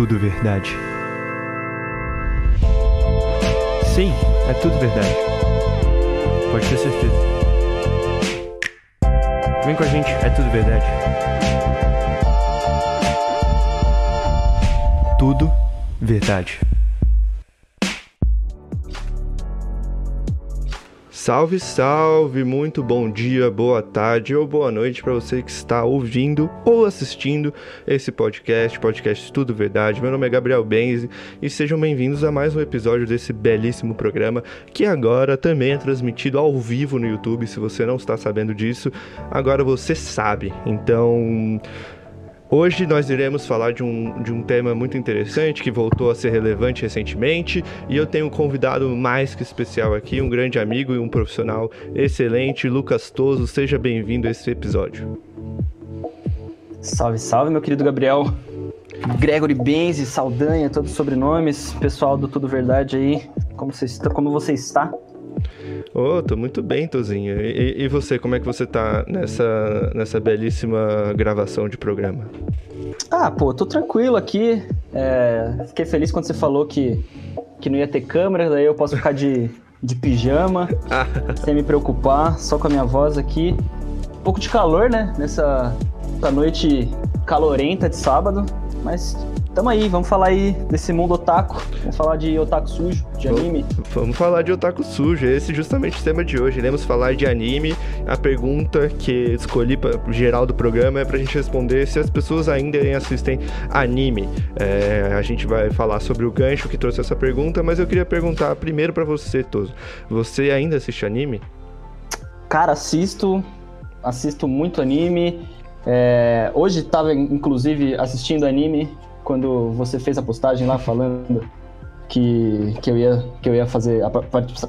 tudo verdade. Sim, é tudo verdade. Pode ter certeza. Vem com a gente, é tudo verdade. Tudo verdade. Salve, salve! Muito bom dia, boa tarde ou boa noite para você que está ouvindo ou assistindo esse podcast, podcast Tudo Verdade. Meu nome é Gabriel Benzi e sejam bem-vindos a mais um episódio desse belíssimo programa que agora também é transmitido ao vivo no YouTube. Se você não está sabendo disso, agora você sabe. Então. Hoje nós iremos falar de um, de um tema muito interessante que voltou a ser relevante recentemente e eu tenho um convidado mais que especial aqui, um grande amigo e um profissional excelente, Lucas Toso. Seja bem-vindo a esse episódio. Salve, salve, meu querido Gabriel. Gregory Benzi, Saldanha, todos os sobrenomes, pessoal do Tudo Verdade aí, como você? Como você está? Oh, tô muito bem, Tozinho. E, e, você, como é que você tá nessa, nessa belíssima gravação de programa? Ah, pô, tô tranquilo aqui. É, fiquei feliz quando você falou que, que não ia ter câmera, daí eu posso ficar de, de pijama, sem me preocupar, só com a minha voz aqui. Um pouco de calor, né? Nessa, nessa noite calorenta de sábado, mas Tamo aí, vamos falar aí desse mundo otaku. Vamos falar de otaku sujo, de anime. Vamos falar de otaku sujo, esse é justamente o tema de hoje. Iremos falar de anime. A pergunta que escolhi para geral do programa é pra gente responder se as pessoas ainda assistem anime. É, a gente vai falar sobre o gancho que trouxe essa pergunta, mas eu queria perguntar primeiro para você, Toso. Você ainda assiste anime? Cara, assisto. Assisto muito anime. É, hoje tava, inclusive, assistindo anime quando você fez a postagem lá falando que, que, eu, ia, que eu ia fazer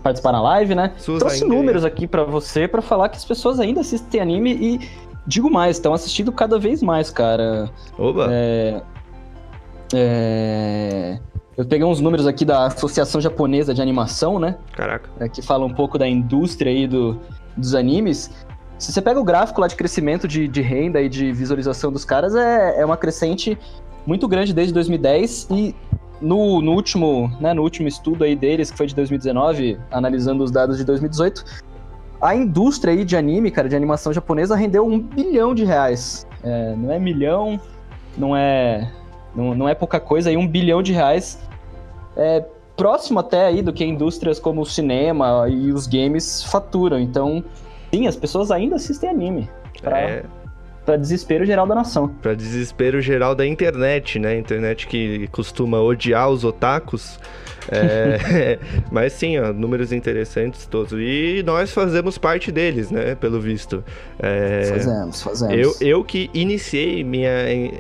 participar na live, né? Suas Trouxe números aqui para você para falar que as pessoas ainda assistem anime e digo mais, estão assistindo cada vez mais, cara. Oba! É, é, eu peguei uns números aqui da Associação Japonesa de Animação, né? Caraca. É, que fala um pouco da indústria aí do, dos animes. Se você pega o gráfico lá de crescimento de, de renda e de visualização dos caras, é, é uma crescente muito grande desde 2010 e no, no, último, né, no último estudo aí deles, que foi de 2019, analisando os dados de 2018, a indústria aí de anime, cara, de animação japonesa, rendeu um bilhão de reais. É, não é milhão, não é, não, não é pouca coisa, aí um bilhão de reais. É próximo até aí do que indústrias como o cinema e os games faturam. Então, sim, as pessoas ainda assistem anime. Pra... É para desespero geral da nação. Para desespero geral da internet, né? Internet que costuma odiar os otakus. É, mas sim, ó, números interessantes todos. E nós fazemos parte deles, né? Pelo visto. É, fazemos, fazemos. Eu, eu que iniciei minha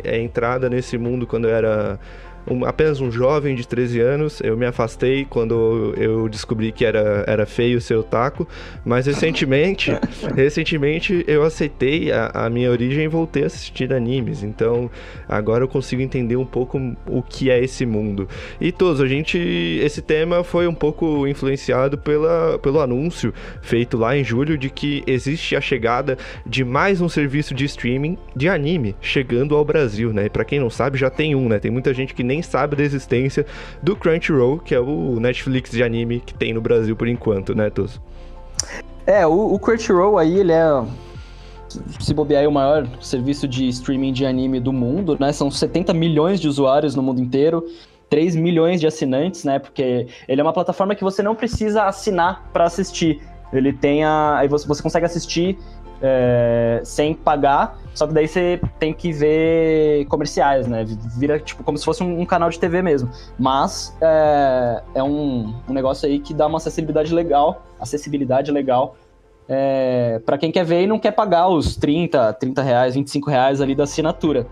entrada nesse mundo quando eu era um, apenas um jovem de 13 anos. Eu me afastei quando eu descobri que era, era feio ser otaku, mas recentemente, recentemente eu aceitei a, a, minha origem e voltei a assistir animes. Então agora eu consigo entender um pouco o que é esse mundo. E todos, a gente. Esse tema foi um pouco influenciado pela, pelo anúncio feito lá em julho de que existe a chegada de mais um serviço de streaming de anime chegando ao Brasil, né? E pra quem não sabe, já tem um, né? Tem muita gente que nem sabe da existência do Crunchyroll, que é o Netflix de anime que tem no Brasil por enquanto, né, Tus? É, o, o Crunchyroll aí, ele é se bobear, é o maior serviço de streaming de anime do mundo, né? São 70 milhões de usuários no mundo inteiro, 3 milhões de assinantes, né? Porque ele é uma plataforma que você não precisa assinar para assistir. Ele tem a. Aí você consegue assistir é, sem pagar, só que daí você tem que ver comerciais, né? Vira tipo como se fosse um, um canal de TV mesmo. Mas é, é um, um, negócio aí que dá uma acessibilidade legal, acessibilidade legal é, para quem quer ver e não quer pagar os 30, 30 reais, 25 reais ali da assinatura.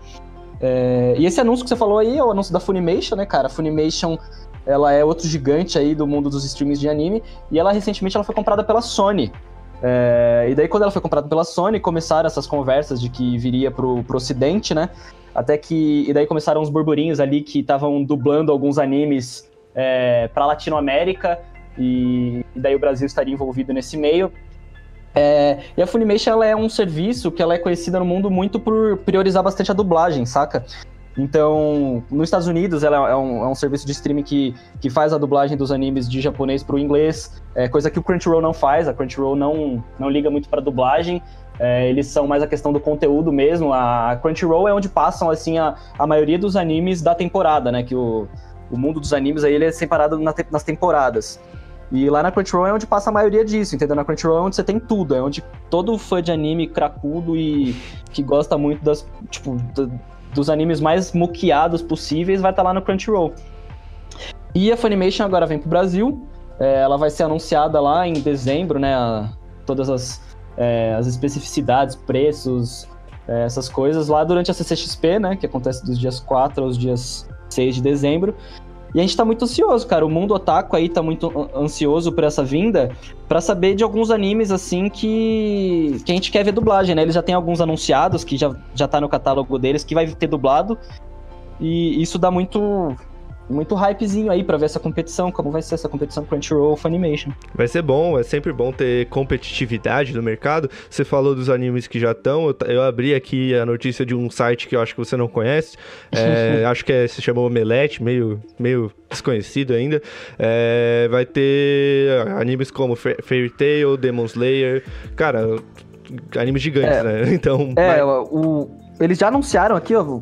É, e esse anúncio que você falou aí é o anúncio da Funimation, né, cara? A Funimation ela é outro gigante aí do mundo dos streams de anime e ela recentemente ela foi comprada pela Sony. É, e daí, quando ela foi comprada pela Sony, começaram essas conversas de que viria pro, pro ocidente, né? Até que. E daí começaram uns burburinhos ali que estavam dublando alguns animes é, pra Latinoamérica, e, e, daí o Brasil estaria envolvido nesse meio. É, e a Funimation ela é um serviço que ela é conhecida no mundo muito por priorizar bastante a dublagem, saca? Então, nos Estados Unidos, ela é um, é um, serviço de streaming que, que faz a dublagem dos animes de japonês para o inglês, é, coisa que o Crunchyroll não faz. A Crunchyroll não, não liga muito para dublagem. É, eles são mais a questão do conteúdo mesmo. A Crunchyroll é onde passam assim a, a maioria dos animes da temporada, né? Que o, o mundo dos animes aí ele é separado na te, nas temporadas. E lá na Crunchyroll é onde passa a maioria disso, entendeu? Na Crunchyroll é onde você tem tudo, é onde todo fã de anime cracudo e que gosta muito das, tipo, do, dos animes mais moqueados possíveis vai estar tá lá no Crunchyroll. E a Funimation agora vem pro Brasil, é, ela vai ser anunciada lá em dezembro, né? A, todas as, é, as especificidades, preços, é, essas coisas lá durante a CCXP, né? Que acontece dos dias 4 aos dias 6 de dezembro. E a gente tá muito ansioso, cara. O mundo otaku aí tá muito ansioso por essa vinda para saber de alguns animes, assim, que, que a gente quer ver dublagem, né? Eles já tem alguns anunciados que já, já tá no catálogo deles que vai ter dublado. E isso dá muito muito hypezinho aí para ver essa competição, como vai ser essa competição Crunchyroll Funimation. Vai ser bom, é sempre bom ter competitividade no mercado. Você falou dos animes que já estão, eu, abri aqui a notícia de um site que eu acho que você não conhece, é, acho que é, se chamou Omelete, meio, meio desconhecido ainda. É, vai ter animes como Fairy Tail, Demon Slayer, cara, animes gigantes, é, né? Então. É, o, eles já anunciaram aqui, ó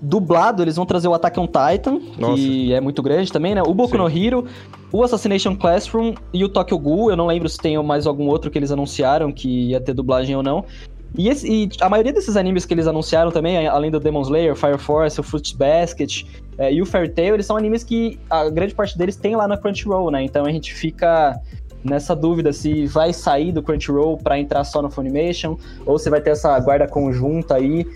Dublado, eles vão trazer o Attack on Titan, Nossa. que é muito grande também, né? O Boku Sim. no Hero, o Assassination Classroom e o Tokyo Ghoul. Eu não lembro se tem mais algum outro que eles anunciaram que ia ter dublagem ou não. E, esse, e, a maioria desses animes que eles anunciaram também, além do Demon Slayer, Fire Force, o Fruit Basket é, e o Fairy Tail, eles são animes que a grande parte deles tem lá na Crunchyroll, né? Então a gente fica nessa dúvida se vai sair do Crunchyroll para entrar só no Funimation ou se vai ter essa guarda conjunta aí.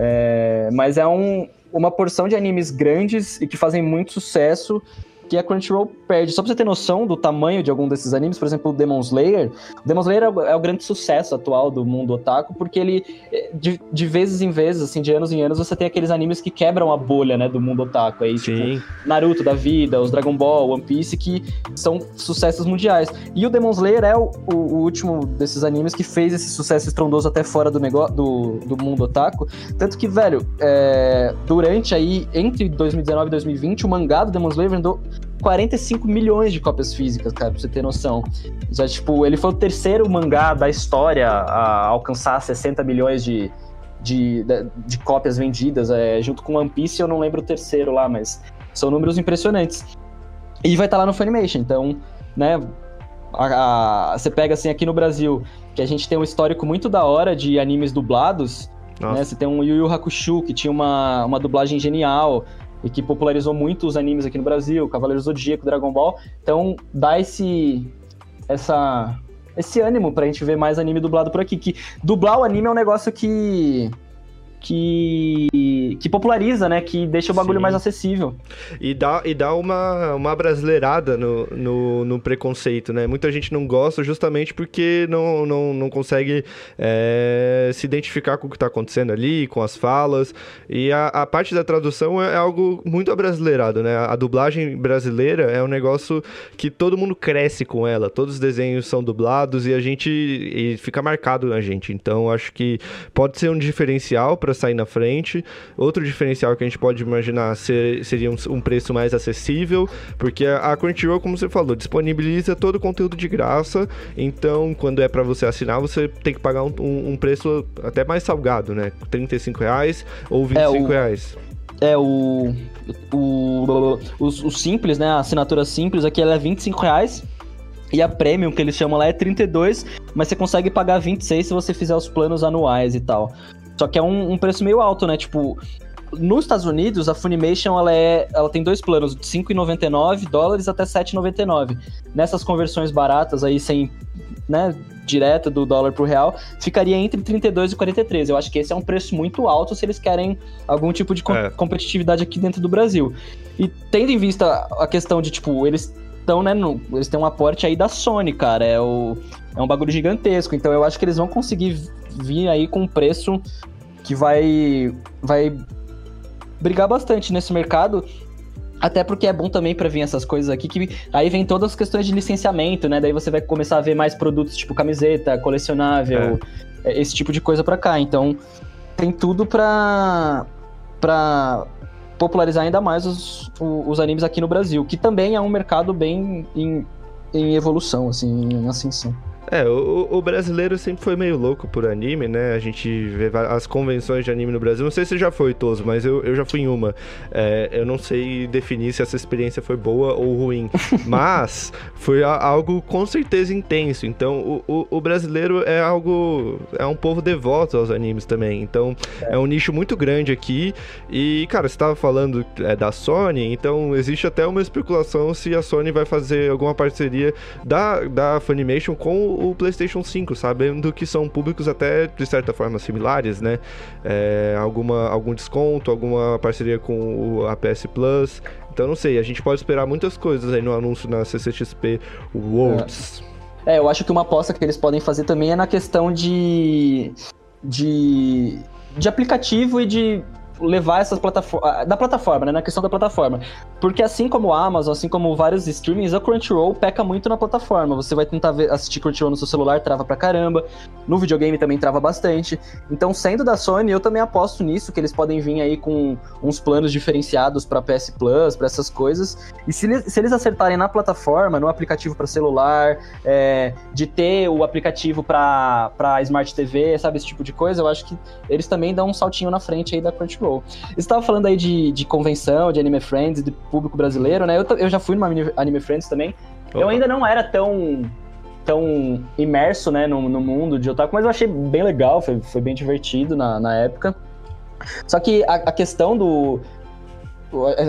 É, mas é um, uma porção de animes grandes e que fazem muito sucesso que a Crunchyroll perde. Só pra você ter noção do tamanho de algum desses animes, por exemplo, o Demon Slayer. O Demon Slayer é o, é o grande sucesso atual do mundo otaku, porque ele, eh, de, de, vezes em vezes, assim, de anos em anos, você tem aqueles animes que quebram a bolha, né, do mundo otaku. Aí, tipo, Sim. tipo, Naruto da vida, os Dragon Ball, One Piece, que são sucessos mundiais. E o Demon Slayer é o, o, o último desses animes que fez esse sucesso estrondoso até fora do, negócio, do, do mundo otaku. Tanto que, velho, é, durante aí, entre 2019 e 2020, o mangá do Demon Slayer vendeu 45 milhões de cópias físicas, cara, pra você ter noção. Já, tipo, ele foi o terceiro mangá da história a alcançar 60 milhões de, de, de, de cópias vendidas, é, junto com One Piece, eu não lembro o terceiro lá, mas são números impressionantes. E vai estar tá lá no Funimation, então, né, a, a, você pega assim aqui no Brasil, que a gente tem um histórico muito da hora de animes dublados, né? Você tem um Yu Yu Hakusho, que tinha uma, uma dublagem genial e que popularizou muito os animes aqui no Brasil, Cavaleiro Zodíaco, Dragon Ball. Então, dá esse essa esse ânimo pra gente ver mais anime dublado por aqui, que dublar o anime é um negócio que que, que populariza, né? Que deixa o bagulho Sim. mais acessível. E dá, e dá uma, uma brasileirada no, no, no, preconceito, né? Muita gente não gosta justamente porque não, não, não consegue é, se identificar com o que está acontecendo ali, com as falas. E a, a parte da tradução é, é algo muito abrasileirado, né? A, a dublagem brasileira é um negócio que todo mundo cresce com ela. Todos os desenhos são dublados e a gente e fica marcado na gente. Então, acho que pode ser um diferencial para sair na frente. Outro diferencial que a gente pode imaginar ser, seria um, um, preço mais acessível, porque a, a Crunchyroll, como você falou, disponibiliza todo o conteúdo de graça. Então, quando é para você assinar, você tem que pagar um, um, um, preço até mais salgado, né? 35 reais ou 25 é, o... reais. É, o, o, o, o, simples, né? A assinatura simples aqui ela é 25 reais. E a Premium, que eles chamam lá, é 32, mas você consegue pagar 26 se você fizer os planos anuais e tal. Só que é um, um preço meio alto, né? Tipo, nos Estados Unidos, a Funimation ela, é, ela tem dois planos, de 5,99 dólares até 7,99. Nessas conversões baratas aí, sem, né, direta do dólar pro real, ficaria entre 32 e 43. Eu acho que esse é um preço muito alto se eles querem algum tipo de é. competitividade aqui dentro do Brasil. E tendo em vista a questão de, tipo, eles estão, né, no, eles têm um aporte aí da Sony, cara, é, o, é um bagulho gigantesco, então eu acho que eles vão conseguir vir aí com um preço que vai, vai brigar bastante nesse mercado. Até porque é bom também para vir essas coisas aqui, que aí vem todas as questões de licenciamento, né? Daí você vai começar a ver mais produtos tipo camiseta, colecionável, é. esse tipo de coisa para cá. Então, tem tudo pra, pra popularizar ainda mais os, os animes aqui no Brasil, que também é um mercado bem em, em evolução, assim, em ascensão. É, o, o, brasileiro sempre foi meio louco por anime, né? A gente vê as convenções de anime no Brasil. Não sei se já foi, Toso, mas eu, eu já fui em uma. É, eu não sei definir se essa experiência foi boa ou ruim. mas foi algo com certeza intenso. Então, o, o, o, brasileiro é algo. É um povo devoto aos animes também. Então, é, é um nicho muito grande aqui. E, cara, você estava falando é, da Sony, então existe até uma especulação se a Sony vai fazer alguma parceria da, da Funimation com o PlayStation 5, sabendo que são públicos até de certa forma similares, né? É, alguma, algum desconto, alguma parceria com a PS Plus. Então não sei, a gente pode esperar muitas coisas aí no anúncio na CCXP Worlds. É. é, eu acho que uma aposta que eles podem fazer também é na questão de. de. de aplicativo e de levar essas plataformas. Da plataforma, né? Na questão da plataforma. Porque assim como a Amazon, assim como vários streamings, a Crunchyroll peca muito na plataforma. Você vai tentar ver, assistir Crunchyroll no seu celular, trava pra caramba. No videogame também trava bastante. Então, sendo da Sony, eu também aposto nisso, que eles podem vir aí com uns planos diferenciados pra PS Plus, pra essas coisas. E se eles, se eles acertarem na plataforma, no aplicativo para celular, é, de ter o aplicativo pra Smart TV, sabe? Esse tipo de coisa, eu acho que eles também dão um saltinho na frente aí da Crunchyroll. Crunchyroll. Você estava falando aí de, de convenção, de Anime Friends, de público brasileiro, né? Eu, eu já fui numa Anime Friends também. Opa. Eu ainda não era tão tão imerso, né, no, no, mundo de otaku, mas eu achei bem legal, foi, foi bem divertido na, na época. Só que a, a questão do...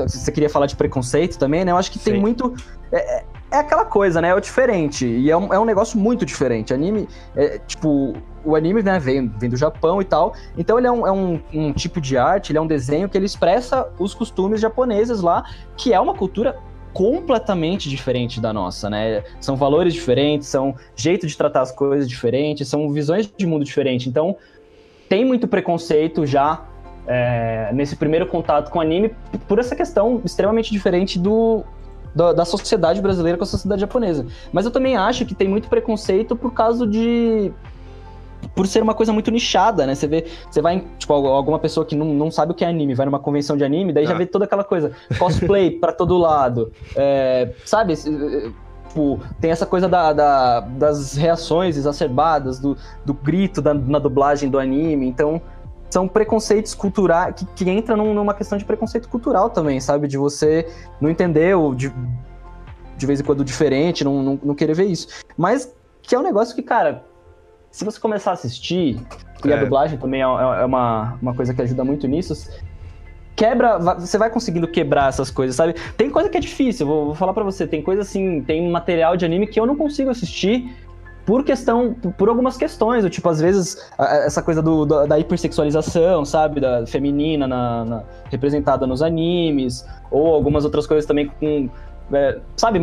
Você queria falar de preconceito também, né? Eu acho que Sim. tem muito... É, é aquela coisa, né? É o diferente. E é um, é um negócio muito diferente. Anime, é, tipo, o anime né, vem, vem do Japão e tal. Então ele é, um, é um, um, tipo de arte, ele é um desenho que ele expressa os costumes japoneses lá, que é uma cultura completamente diferente da nossa, né? São valores diferentes, são jeito de tratar as coisas diferentes, são visões de mundo diferentes. Então tem muito preconceito já é, nesse primeiro contato com o anime por essa questão extremamente diferente do, da, da, sociedade brasileira com a sociedade japonesa. Mas eu também acho que tem muito preconceito por causa de por ser uma coisa muito nichada, né? Você vê, você vai, tipo, alguma pessoa que não, não sabe o que é anime, vai numa convenção de anime, daí ah. já vê toda aquela coisa, cosplay para todo lado, é, sabe? Tipo, tem essa coisa da, da, das reações exacerbadas, do, do grito da, na dublagem do anime, então são preconceitos culturais que, que entram numa questão de preconceito cultural também, sabe? De você não entender ou de, de vez em quando diferente, não, não, não querer ver isso. Mas que é um negócio que, cara, se você começar a assistir, e é. a dublagem também é, é, é uma, uma coisa que ajuda muito nisso, quebra, você vai conseguindo quebrar essas coisas, sabe? Tem coisa que é difícil, vou, vou falar para você, tem coisa assim, tem material de anime que eu não consigo assistir por questão, por algumas questões, tipo, às vezes, essa coisa do, da hipersexualização, sabe, da feminina na, na, representada nos animes, ou algumas outras coisas também com, é, sabe,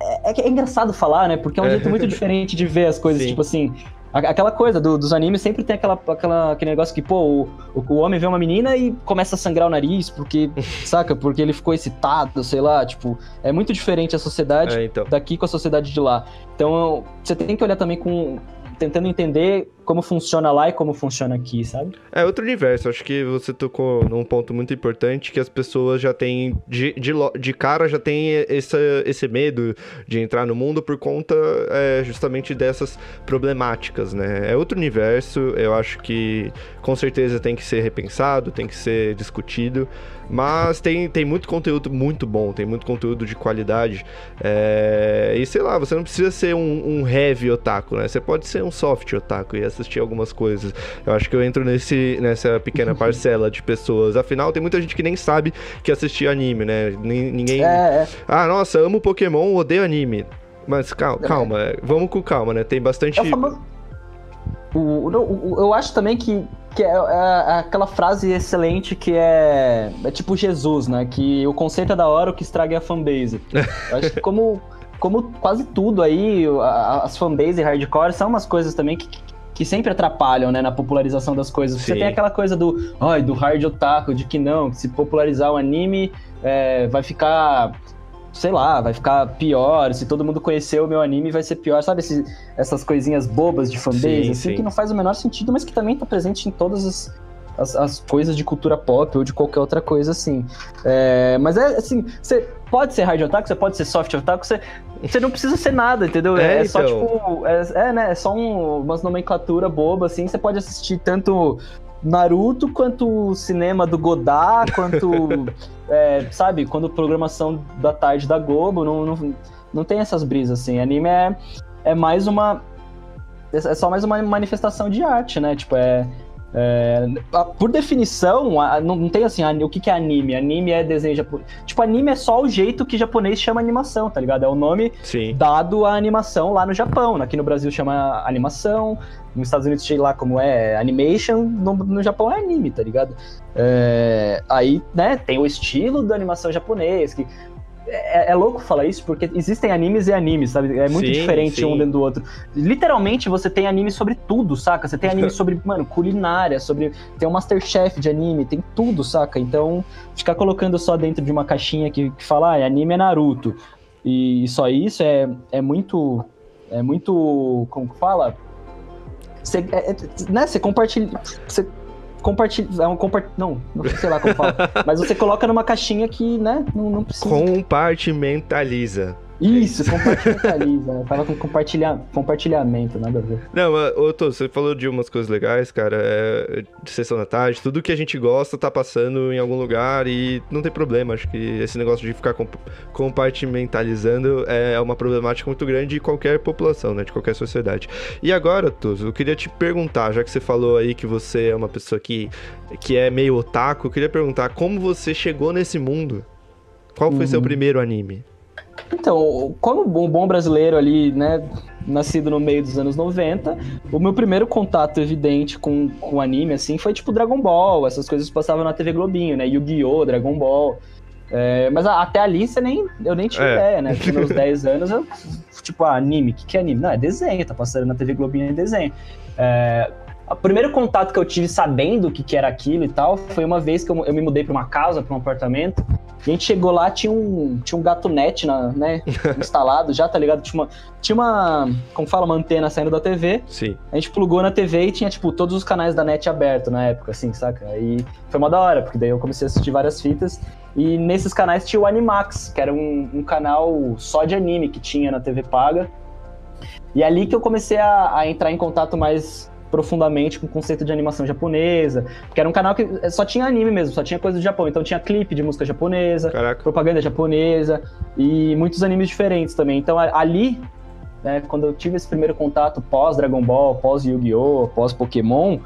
é, é, é, engraçado falar, né? Porque é um jeito muito diferente de ver as coisas. Sim. Tipo assim, aquela coisa do, dos animes sempre tem aquela, aquela, aquele negócio que, pô, o, o homem vê uma menina e começa a sangrar o nariz, porque, saca? Porque ele ficou excitado, sei lá. Tipo, é muito diferente a sociedade é, então. daqui com a sociedade de lá. Então, você tem que olhar também com tentando entender como funciona lá e como funciona aqui, sabe? É outro universo. Acho que você tocou num ponto muito importante que as pessoas já têm, de, de, de cara, já têm esse, esse medo de entrar no mundo por conta é, justamente dessas problemáticas, né? É outro universo. Eu acho que com certeza tem que ser repensado, tem que ser discutido. Mas tem, tem muito conteúdo muito bom, tem muito conteúdo de qualidade. É... E sei lá, você não precisa ser um, um heavy otaku, né? Você pode ser um soft otaku e assistir algumas coisas. Eu acho que eu entro nesse, nessa pequena parcela de pessoas. Afinal, tem muita gente que nem sabe que assistir anime, né? Ninguém. É, é. Ah, nossa, amo Pokémon, odeio anime. Mas calma, calma, é. vamos com calma, né? Tem bastante. É o famoso... o, o, o, eu acho também que que é, é, é, aquela frase excelente que é, é tipo Jesus, né? Que o conceito é da hora, o que estraga é a fanbase. Eu acho que como, como quase tudo aí, as fanbase hardcore são umas coisas também que, que sempre atrapalham, né, na popularização das coisas. Sim. Você tem aquela coisa do, ai, do hard otaku, de que não, que se popularizar o anime é, vai ficar sei lá, vai ficar pior. Se todo mundo conhecer o meu anime, vai ser pior. Sabe esse, essas coisinhas bobas de fanbase, sim, assim, sim. que não faz o menor sentido, mas que também tá presente em todas as, as, as coisas de cultura pop ou de qualquer outra coisa assim. É, mas é assim, você pode ser hard otaku, você pode ser soft otaku, você, você não precisa ser nada, entendeu? É, É, só então. tipo. É, é, né? É só um, umas nomenclatura boba, assim. Você pode assistir tanto Naruto quanto cinema do Godard, quanto. é, sabe, quando programação da tarde da Globo, não, não, não tem essas brisas, assim. Anime é, é mais uma. É só mais uma manifestação de arte, né? Tipo, é. É, por definição, não, tem assim, a- o que, que é anime? Anime é desenho japonês. Tipo, anime é só o jeito que japonês chama animação, tá ligado? É o nome Sim. dado à animação lá no Japão. Aqui no Brasil chama animação, nos Estados Unidos sei lá como é animation, no, no Japão é anime, tá ligado? É, aí, né, tem o estilo da animação japonês, que é, é louco falar isso, porque existem animes e animes, sabe? É muito Sim, diferente sim. um dentro do outro. Literalmente, você tem anime sobre tudo, saca? Você tem anime sobre, mano, culinária, sobre... Tem um Masterchef de anime, tem tudo, saca? Então, ficar colocando só dentro de uma caixinha que, que fala, ah, anime é Naruto, e só isso é, é muito... É muito... Como que fala? Você, é, é, né, você compartilha... Você compartilha... É um compart... Não, não sei lá como fala. mas você coloca numa caixinha que, né, não, não precisa... Compartimentaliza. Isso, compartilha. né? Tava com compartilha... compartilhamento, nada a ver. Não, ô, Tô, você falou de umas coisas legais, cara. É, de sessão da tarde, tudo que a gente gosta tá passando em algum lugar e não tem problema. Acho que esse negócio de ficar comp- compartimentalizando é uma problemática muito grande de qualquer população, né? De qualquer sociedade. E agora, Toso, eu queria te perguntar, já que você falou aí que você é uma pessoa que, que é meio otaku, eu queria perguntar como você chegou nesse mundo? Qual foi seu Uhum. primeiro anime? Então, como um bom brasileiro ali, né, nascido no meio dos anos 90, o meu primeiro contato evidente com, com anime, assim, foi tipo Dragon Ball, essas coisas que passavam na TV Globinho, né, Yu-Gi-Oh!, Dragon Ball. É, mas até ali você nem, eu nem tinha É. ideia, né, com meus 10 anos, eu, tipo, ah, anime, o que, que é anime? Não, é desenho, tá passando na TV Globinho é desenho. É, o primeiro contato que eu tive sabendo o que, que era aquilo e tal foi uma vez que eu, eu me mudei pra uma casa, pra um apartamento. E a gente chegou lá, tinha um, tinha um gato net na, né, instalado já, tá ligado? Tinha uma, tinha uma, como fala, uma antena saindo da TV. Sim. A gente plugou na TV e tinha, tipo, todos os canais da net aberto na época, assim, saca? Aí foi uma da hora, porque daí eu comecei a assistir várias fitas. E nesses canais tinha o Animax, que era um, um canal só de anime que tinha na TV paga. E é ali que eu comecei a, a entrar em contato mais profundamente com o conceito de animação japonesa, porque era um canal que só tinha anime mesmo, só tinha coisa do Japão, então tinha clipe de música japonesa, Caraca. propaganda japonesa e muitos animes diferentes também. Então ali, né, quando eu tive esse primeiro contato pós Dragon Ball, pós Yu-Gi-Oh, pós Pokémon,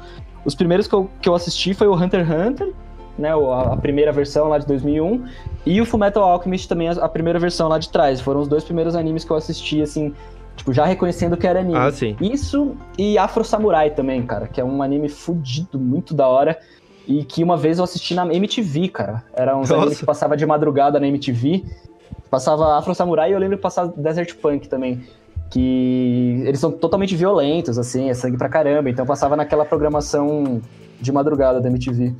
os primeiros que eu, que eu assisti foi o Hunter x Hunter, né, a, primeira versão lá de 2001, e o Fullmetal Alchemist também, a primeira versão lá de trás. Foram os dois primeiros animes que eu assisti, assim, tipo, já reconhecendo que era anime. Ah, sim. Isso e Afro Samurai também, cara, que é um anime fudido, muito da hora. E que uma vez eu assisti na MTV, cara. Era Nossa. animes que passava de madrugada na MTV. Passava Afro Samurai e eu lembro que passava Desert Punk também. Que eles são totalmente violentos, assim, é sangue pra caramba. Então passava naquela programação de madrugada da MTV.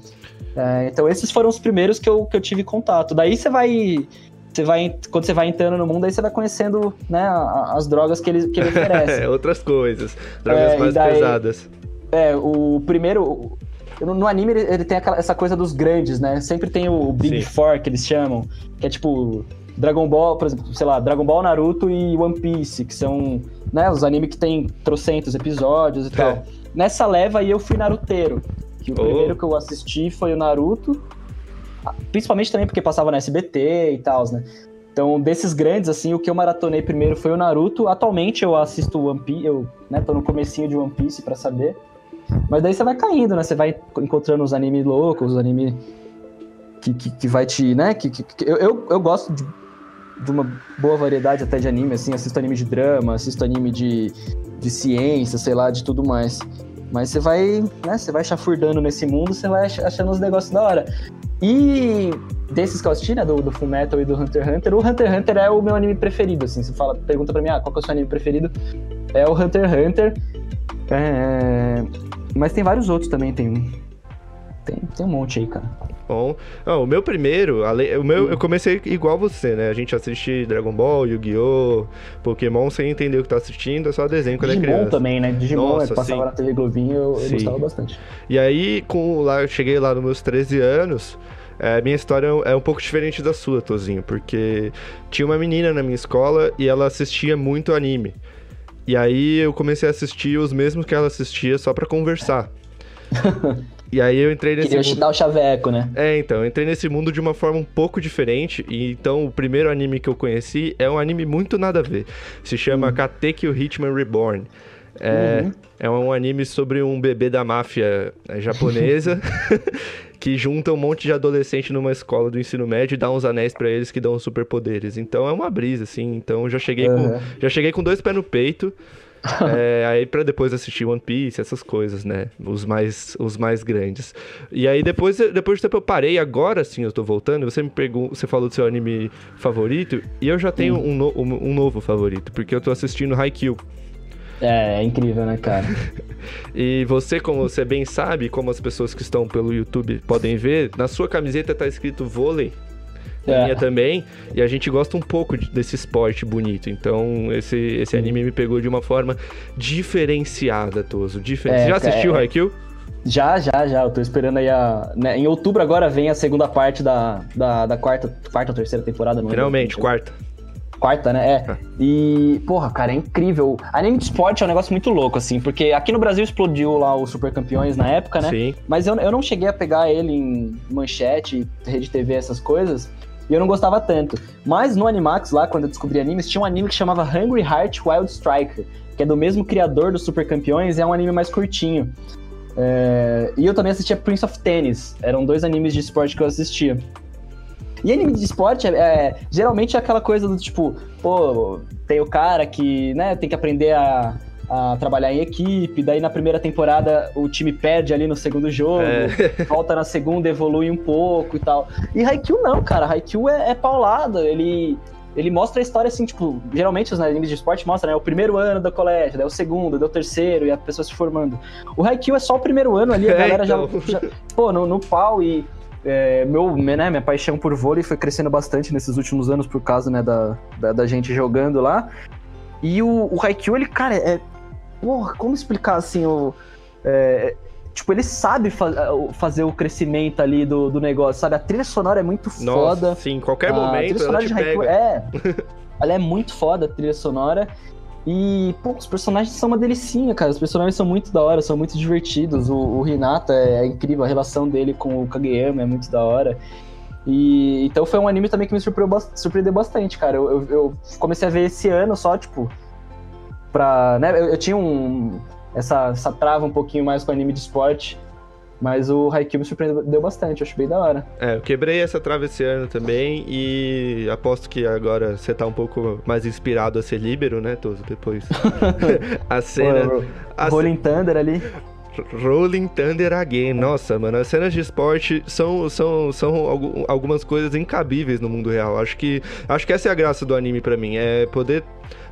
É, então esses foram os primeiros que eu, que eu tive contato. Daí você vai. Você vai. Quando você vai entrando no mundo, aí você vai conhecendo né, as drogas que ele, que ele oferece. É, outras coisas. Drogas É, mais daí- pesadas. É, o primeiro. No anime ele, ele tem aquela, essa coisa dos grandes, né? Sempre tem o Big Sim. Four que eles chamam, que é tipo Dragon Ball, por exemplo, sei lá, Dragon Ball, Naruto e One Piece, que são né, os animes que tem trocentos episódios e É. tal. Nessa leva aí eu fui Naruteiro, que o Oh. primeiro que eu assisti foi o Naruto, principalmente também porque passava na SBT e tal, né? Então, desses grandes, assim, o que eu maratonei primeiro foi o Naruto. Atualmente eu assisto One Piece, eu né, tô no comecinho de One Piece pra saber. Mas daí você vai caindo, né? Você vai encontrando os animes loucos, os animes que, que, que vai te, né? Que, que, que- eu, eu, eu gosto de, de uma boa variedade até de anime, assim. Assisto anime de drama, assisto anime de, de ciência, sei lá, de tudo mais. Mas você vai, né? Você vai chafurdando nesse mundo, você vai ach- achando os negócios da hora. E desses que eu assisti, né? Do, do Fullmetal e do Hunter x Hunter, o Hunter x Hunter é o meu anime preferido, assim. Você fala, pergunta pra mim, ah, qual que é o seu anime preferido? É o Hunter x Hunter. É, Mas tem vários outros também, tem, tem, tem um monte aí, cara. Bom, não, o meu primeiro, o meu, eu comecei igual você, né? A gente assiste Dragon Ball, Yu-Gi-Oh!, Pokémon sem entender o que tá assistindo, é só desenho quando Digimon é criança. também, né? Digimon, Nossa, passava sim. na TV Globinho, eu, eu gostava bastante. E aí, com, lá, eu cheguei lá nos meus 13 anos, é, minha história é um pouco diferente da sua, Tozinho, porque tinha uma menina na minha escola e ela assistia muito anime. E aí eu comecei a assistir os mesmos que ela assistia só pra conversar. e aí eu entrei nesse Queria mundo... dar o chaveco, né? É, então, eu entrei nesse mundo de uma forma um pouco diferente. E então, o primeiro anime que eu conheci é um anime muito nada a ver. Se chama Katekyo Hitman Reborn. É, Uhum. é um anime sobre um bebê da máfia é, japonesa que junta um monte de adolescente numa escola do ensino médio e dá uns anéis pra eles que dão superpoderes. Então é uma brisa, assim. Então eu já cheguei, Uhum. com, já cheguei com dois pés no peito. É, aí pra depois assistir One Piece, essas coisas, né? Os mais, os mais grandes. E aí depois, depois de tempo eu parei, agora sim eu tô voltando. Você me perguntou, você falou do seu anime favorito, e eu já tenho um, no- um, um novo favorito, porque eu tô assistindo Haikyuu. É, é incrível, né, cara? E você, como você bem sabe, como as pessoas que estão pelo YouTube podem ver, na sua camiseta tá escrito vôlei. Na É. minha também, e a gente gosta um pouco de- desse esporte bonito. Então, esse, esse anime me pegou de uma forma diferenciada, Toso. Difer... É, Você já assistiu é- Haikyuu? Já, já, já. Eu tô esperando aí a. né, Em outubro agora vem a segunda parte da, da, da quarta, quarta ou terceira temporada, não. Finalmente, quarta. Quarta, né? É. Ah. E, porra, cara, é incrível. Anime de esporte é um negócio muito louco, assim, porque aqui no Brasil explodiu lá o Super Campeões na época, né? Sim. Mas eu, eu não cheguei a pegar ele em manchete, rede TV, essas coisas. E eu não gostava tanto. Mas no Animax, lá, quando eu descobri animes, tinha um anime que chamava Hungry Heart Wild Striker, que é do mesmo criador do Super Campeões, e é um anime mais curtinho. É, E eu também assistia Prince of Tennis. Eram dois animes de esporte que eu assistia. E anime de esporte, é, é, geralmente é aquela coisa do tipo, pô, tem o cara que, né, tem que aprender a, a trabalhar em equipe, daí na primeira temporada o time perde ali no segundo jogo, É. volta na segunda, evolui um pouco e tal. E Haikyuu não, cara, Haikyuu é, é paulada, ele... Ele mostra a história assim, tipo, geralmente os animes de esporte mostram, né? O primeiro ano do colégio, daí o segundo, daí o terceiro, e a pessoa se formando. O Haikyuu é só o primeiro ano ali, a É, galera então. já, já. Pô, no, no pau e. é, meu, né, minha paixão por vôlei foi crescendo bastante nesses últimos anos por causa, né, da, da, da gente jogando lá. E o, o Haikyuu, ele, cara, é... Porra, como explicar, assim, o... é, tipo, ele sabe fa- o- fazer o crescimento ali do, do negócio, sabe? A trilha sonora é muito Nossa, foda. sim, qualquer a trilha momento sonora de Haikyuu pega. é... ela é muito foda, a trilha sonora. E, pô, os personagens são uma delicinha, cara. Os personagens são muito da hora, são muito divertidos. O, o Hinata é, é incrível, a relação dele com o Kageyama é muito da hora. E então foi um anime também que me surpreendeu, surpreendeu bastante, cara. Eu, eu- eu comecei a ver esse ano só, tipo, pra. Né, eu, eu tinha um. Essa, essa trava um pouquinho mais com anime de esporte. Mas o Haikyuu me surpreendeu bastante, eu acho bem da hora. É, eu quebrei essa trave esse ano também e aposto que agora você tá um pouco mais inspirado a ser líbero, né, Toso? Depois. a cena. Pô, a Rolling Thunder ali. Rolling Thunder Again. Nossa, mano, as cenas de esporte são, são, são algu- algumas coisas incabíveis no mundo real. Acho que, acho que essa é a graça do anime pra mim, é poder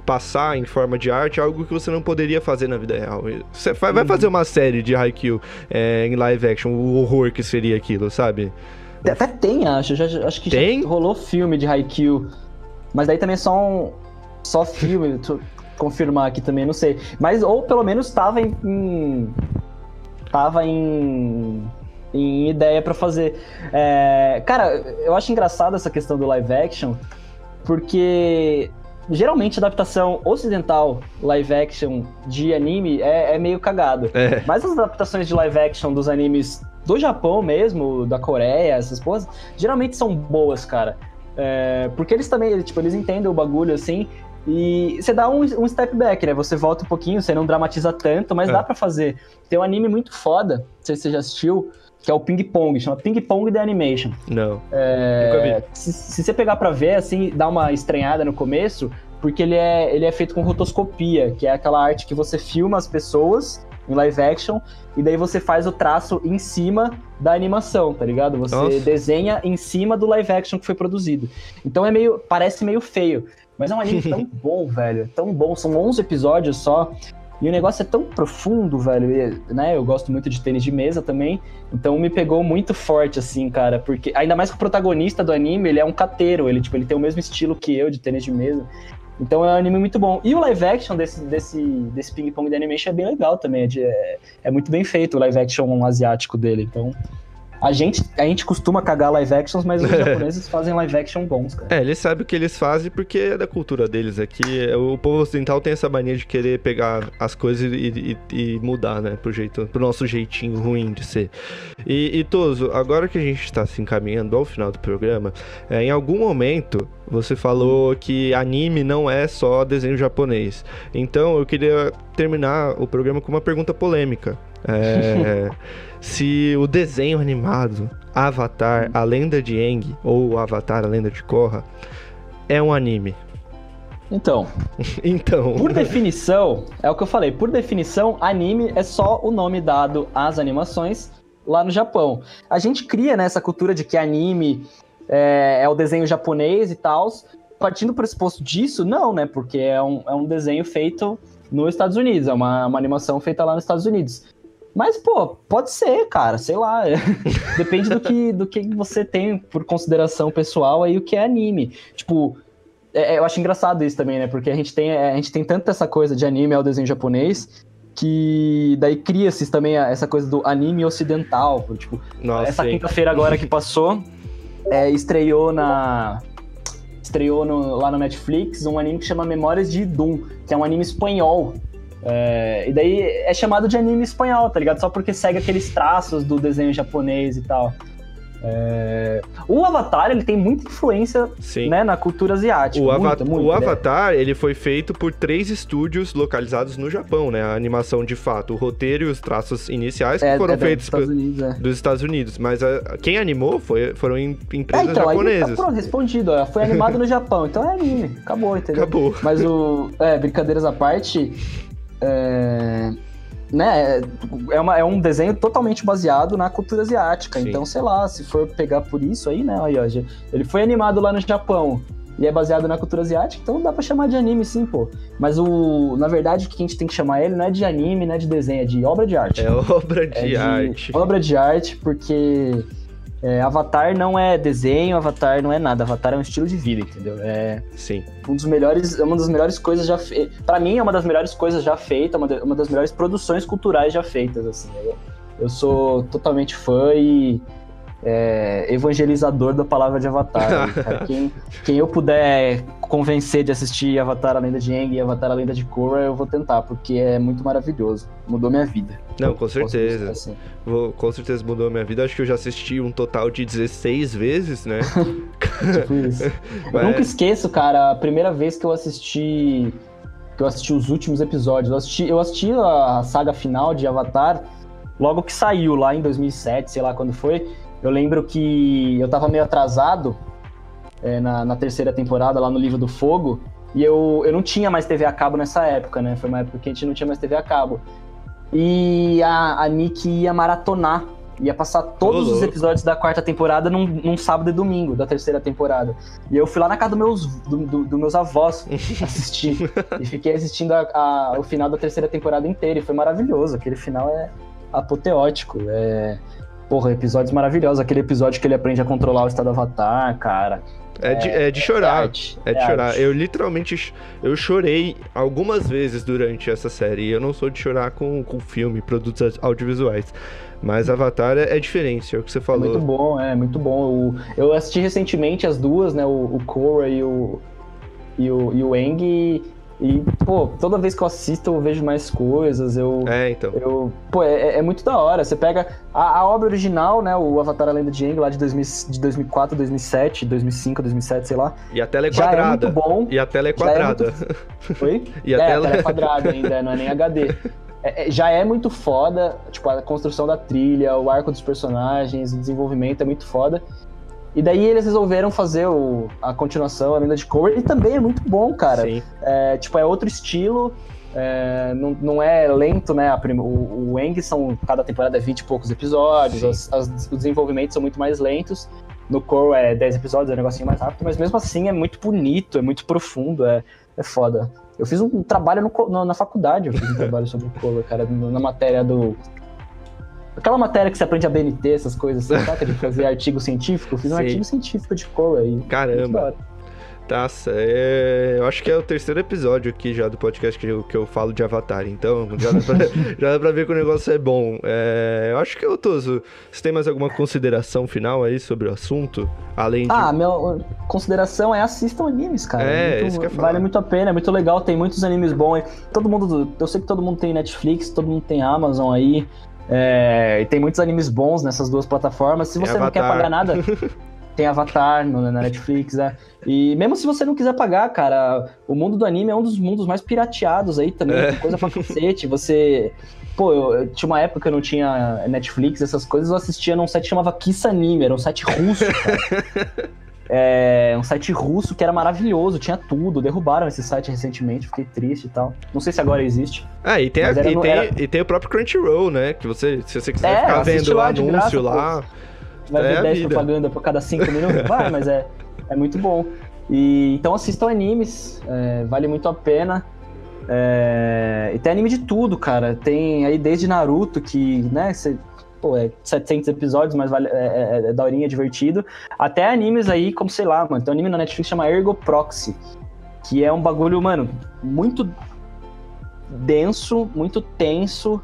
passar em forma de arte algo que você não poderia fazer na vida real. Você vai, Uhum. fazer uma série de Haikyuu é, em live action, o horror que seria aquilo, sabe? Até tem, acho. Já, acho que Tem? já rolou filme de Haikyuu. Mas daí também é só um. Só filme, confirmar aqui também, não sei. Mas, ou pelo menos tava em. em- tava em. em ideia pra fazer. É, cara, eu acho engraçado essa questão do live action, porque. Geralmente, adaptação ocidental live action de anime é, é meio cagado. É. Mas as adaptações de live action dos animes do Japão mesmo, da Coreia, essas coisas, geralmente são boas, cara. É, porque eles também, tipo, eles entendem o bagulho assim. E você dá um, um step back, né? Você volta um pouquinho, você não dramatiza tanto, mas É. dá pra fazer. Tem um anime muito foda, não sei se você já assistiu, que é o Ping Pong, chama Ping Pong The Animation. Não. É, Nunca vi. se, se você pegar pra ver, assim, dá uma estranhada no começo, porque ele é, ele é feito com rotoscopia, que é aquela arte que você filma as pessoas em live action, e daí você faz o traço em cima da animação, tá ligado? Você Nossa. desenha em cima do live action que foi produzido. Então é meio, parece meio feio, mas é um anime tão bom, velho, tão bom. São 11 episódios só, E o negócio é tão profundo, velho, e, né? Eu gosto muito de tênis de mesa também, então me pegou muito forte, assim, cara, porque ainda mais que o protagonista do anime, ele é um cateiro, ele, tipo, ele tem o mesmo estilo que eu de tênis de mesa. Então é um anime muito bom. E o live action desse, desse, desse ping-pong de animation é bem legal também. É, de, é, é, muito bem feito o live action asiático dele. Então a gente, a gente costuma cagar live actions, mas os japoneses fazem live action bons, cara. É, eles sabem o que eles fazem porque é da cultura deles aqui. O povo ocidental tem essa mania de querer pegar as coisas e, e, e mudar, né? Pro, jeito, pro nosso jeitinho ruim de ser. E, e Toso, agora que a gente está se encaminhando ao final do programa, é, em algum momento você falou que anime não é só desenho japonês. Então eu queria terminar o programa com uma pergunta polêmica. É, se o desenho animado Avatar, a lenda de Aang, ou Avatar, a lenda de Korra, é um anime. Então, então, por definição, é o que eu falei, por definição, anime é só o nome dado às animações lá no Japão. A gente cria nessa né, cultura de que anime é, é o desenho japonês e tal. Partindo do pressuposto disso, não, né? Porque é um, é um desenho feito nos Estados Unidos, é uma, uma animação feita lá nos Estados Unidos. Mas, pô, pode ser, cara, sei lá. Depende do que, do que você tem por consideração pessoal aí o que é anime. Tipo, é, é, eu acho engraçado isso também, né? Porque a gente tem, é, a gente tem tanto essa coisa de anime ao desenho japonês que daí cria-se também essa coisa do anime ocidental. Tipo, Nossa, essa quinta-feira agora que passou, é, estreou na. Estreou no, lá no Netflix um anime que chama Memórias de Doom, que é um anime espanhol é, e daí é chamado de anime espanhol, tá ligado? Só porque segue aqueles traços do desenho japonês e tal. É... O Avatar ele tem muita influência né, na cultura asiática. O, muita, Ava muita, o Avatar ele foi feito por três estúdios localizados no Japão, né? A animação de fato, o roteiro e os traços iniciais que é, foram é feitos dos Estados, Unidos, é. dos Estados Unidos. Mas a, quem animou foi, foram em, empresas é, então, japonesas. Aí, tá pronto, respondido. Ó, foi animado no Japão, então é anime. Acabou, entendeu? Acabou. Mas o. É, brincadeiras à parte. É, né, é, uma, é um desenho totalmente baseado na cultura asiática. Sim. Então, sei lá, se for pegar por isso aí, né? Aí, ó, ele foi animado lá no Japão e é baseado na cultura asiática, então dá pra chamar de anime sim, pô. Mas o. Na verdade, o que a gente tem que chamar ele não é de anime, não é de desenho, é de obra de arte. É obra de, é de arte. Obra de arte, porque é, Avatar não é desenho, Avatar não é nada. Avatar é um estilo de vida, entendeu? É Sim. Um dos melhores, é uma das melhores coisas já feitas. Pra mim, é uma das melhores coisas já feitas, uma, uma das melhores produções culturais já feitas, assim. Eu, eu sou totalmente fã e é, evangelizador da palavra de Avatar. quem, quem, eu puder convencer de assistir Avatar a Lenda de Aang e Avatar a Lenda de Korra, eu vou tentar, porque é muito maravilhoso. Mudou minha vida. Não, com certeza. Assim. Vou, com certeza mudou minha vida. Acho que eu já assisti um total de 16 vezes, né? tipo isso. Mas... Eu nunca esqueço, cara, a primeira vez que eu assisti. Que eu assisti os últimos episódios. Eu assisti, eu assisti a saga final de Avatar logo que saiu, lá em 2007, sei lá quando foi. Eu lembro que eu tava meio atrasado é, na, na, terceira temporada, lá no Livro do Fogo, e eu, eu não tinha mais TV a cabo nessa época, né? Foi uma época que a gente não tinha mais TV a cabo. E a, a Nick ia maratonar, ia passar todos os episódios da quarta temporada num, num, sábado e domingo da terceira temporada. E eu fui lá na casa dos meus, do, do, do meus avós assistir. e fiquei assistindo a, a, o final da terceira temporada inteira, e foi maravilhoso. Aquele final é apoteótico. É Porra, episódios maravilhosos. Aquele episódio que ele aprende a controlar o estado avatar, cara. É de, é de chorar. É, arte, é de é chorar. Arte. Eu literalmente eu chorei algumas vezes durante essa série. Eu não sou de chorar com, com filme, produtos audiovisuais. Mas Avatar é, é diferente, é o que você falou. É muito bom, é muito bom. O, eu assisti recentemente as duas, né? O, o Korra e o, e o, e o Eng. E, pô, toda vez que eu assisto eu vejo mais coisas, eu... É, então. Eu, pô, é, é muito da hora. Você pega a, a, obra original, né, o Avatar A Lenda de Aang, lá de, 2000, de 2004, 2007, 2005, 2007, sei lá. E a tela é quadrada. Já é muito bom. E a tela é quadrada. É muito... Oi? E a, é, tela... a tela é quadrada ainda, não é nem HD. É, é, já é muito foda, tipo, a construção da trilha, o arco dos personagens, o desenvolvimento é muito foda. E daí eles resolveram fazer o, a continuação, a lenda de Korra, e também é muito bom, cara. Sim. É, tipo, é outro estilo, é, não, não é lento, né? Prim... O, o Eng são, cada temporada é 20 e poucos episódios, as, as, os desenvolvimentos são muito mais lentos. No Core é 10 episódios, é um negocinho mais rápido, mas mesmo assim é muito bonito, é muito profundo, é, é foda. Eu fiz um trabalho no, no, na faculdade, eu fiz um trabalho sobre cola, cara, na matéria do. Aquela matéria que você aprende a BNT, essas coisas, assim, saca? De fazer artigo científico. Eu fiz um Sim. artigo científico de cola aí. Caramba. Taça, é... eu acho que é o terceiro episódio aqui já do podcast que eu, que eu falo de Avatar, então já dá pra, já dá pra ver que o negócio é bom. É... Eu acho que eu, Toso, você tem mais alguma consideração final aí sobre o assunto? Além de. Ah, minha consideração é assistam animes, cara. É, muito, isso que eu. Vale muito a pena, é muito legal, tem muitos animes bons. aí. Todo mundo, eu sei que todo mundo tem Netflix, todo mundo tem Amazon aí. É, e tem muitos animes bons nessas duas plataformas. Se Tem você não quer pagar nada, tem Avatar no- na Netflix, né? E mesmo se você não quiser pagar, cara, o mundo do anime é um dos mundos mais pirateados aí também. É. Tem coisa pra cacete. Você. Pô, eu, eu tinha uma época que eu não tinha Netflix, essas coisas, eu assistia num site que chamava Kiss Anime, era um site russo, cara. É, um site russo que era maravilhoso, tinha tudo. Derrubaram esse site recentemente, fiquei triste e tal. Não sei se agora existe. Ah, e tem, a- e, no- tem, era- e tem o próprio Crunchyroll, né? Que você, se você quiser É, ficar vendo lá anúncio graça, lá. Vai É ver 10 vida. propaganda por cada 5 minutos? Vai, mas é, é muito bom. E, então assistam animes, é, vale muito a pena. É, e tem anime de tudo, cara. Tem aí desde Naruto, que, né, você, pô, é 700 episódios, mas vale, é, é, é daorinha, divertido. Até animes aí, como sei lá, mano. Tem um anime na Netflix chama Ergo Proxy, que é um bagulho, mano, muito denso, muito tenso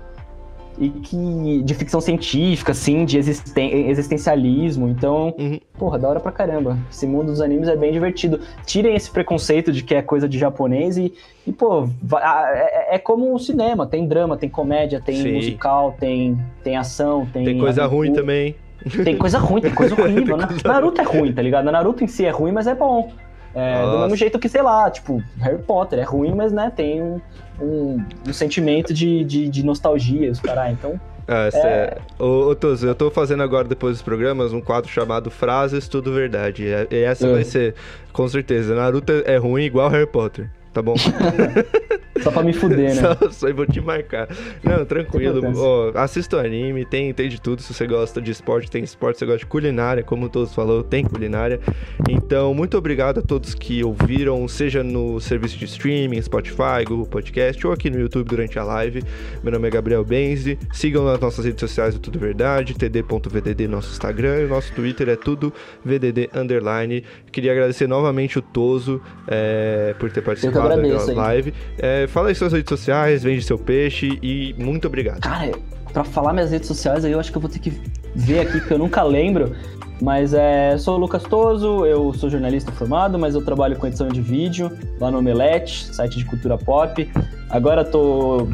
e que de ficção científica, assim, de existen- existencialismo. Então, Uhum. porra, da hora pra caramba. Esse mundo dos animes é bem divertido. Tirem esse preconceito de que é coisa de japonês e, e pô, é, é como o cinema: tem drama, tem comédia, tem Sim. musical, tem, tem ação, tem. Tem coisa ruim aventura. também. Tem coisa ruim, tem coisa horrível, né? Naruto é ruim, tá ligado? Naruto em si é ruim, mas é bom. É, do mesmo jeito que, sei lá, tipo, Harry Potter é ruim, mas né, tem um, um, um sentimento de, de, de nostalgia, os caras. Então, Ah, é... Ô, ô Toso, eu tô fazendo agora, depois dos programas, um quadro chamado Frases Tudo Verdade. E e essa É. vai ser, com certeza. Naruto é ruim igual Harry Potter. Tá bom? só pra me fuder, né? Só, só eu vou te marcar. Não, tranquilo. Ó, assista o anime, tem, tem de tudo. Se você gosta de esporte, tem esporte. Se você gosta de culinária, como todos falou, tem culinária. Então, muito obrigado a todos que ouviram, seja no serviço de streaming, Spotify, Google Podcast, ou aqui no YouTube durante a live. Meu nome é Gabriel Benzi. Sigam nas nossas redes sociais o Tudo Verdade, td.vdd, nosso Instagram, e nosso Twitter é tudo VDD underline. Queria agradecer novamente o Toso é, por ter participado da agradeço aí. live. É, fala aí suas redes sociais, vende seu peixe e muito obrigado. Cara, pra falar minhas redes sociais aí, eu acho que eu vou ter que ver aqui, porque eu nunca lembro. Mas é, sou o Lucas Toso, eu sou jornalista formado, mas eu trabalho com edição de vídeo lá no Omelete, site de cultura pop. Agora tô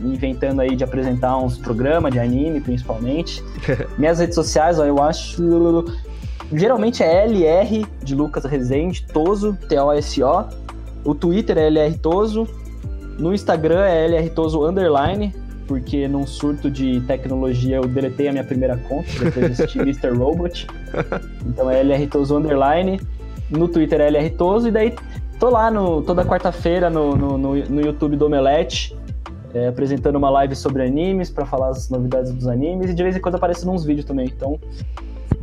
inventando aí de apresentar uns programas de anime, principalmente. Minhas redes sociais, ó, eu acho. Geralmente é LR de Lucas Rezende, Toso, T-O-S-O. O Twitter é LR Toso. No Instagram é LR Toso Underline, porque num surto de tecnologia eu deletei a minha primeira conta depois de assistir Mr. Robot. Então é LR Toso Underline. No Twitter é LR Toso. E daí tô lá no, toda quarta-feira no, no, no, no YouTube do Omelete. é, apresentando uma live sobre animes para falar as novidades dos animes e de vez em quando aparece uns vídeos também. Então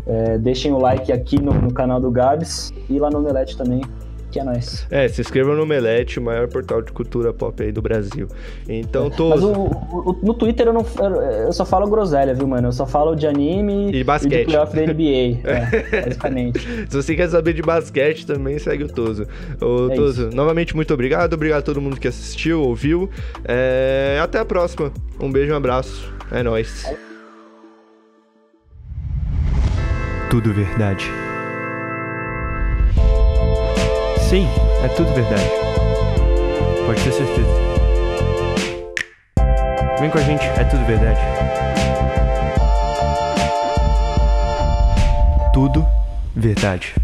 é, deixem o like aqui no, no canal do Gabs e lá no Omelete também, que é nóis. É, se inscreva no Omelete, o maior portal de cultura pop aí do Brasil. Então, Mas Toso. o, o- no Twitter eu, não, eu- só falo groselha, viu, mano? Eu só falo de anime E basquete. de playoff da NBA. é, basicamente. Se você quer saber de basquete, também segue o Toso. Ô, É Toso, novamente, muito obrigado. Obrigado a todo mundo que assistiu, ouviu. É, Até a próxima. Um beijo, um abraço. É nóis. Tudo verdade. Sim, é tudo verdade. Pode ter certeza. Vem com a gente, é tudo verdade. Tudo verdade.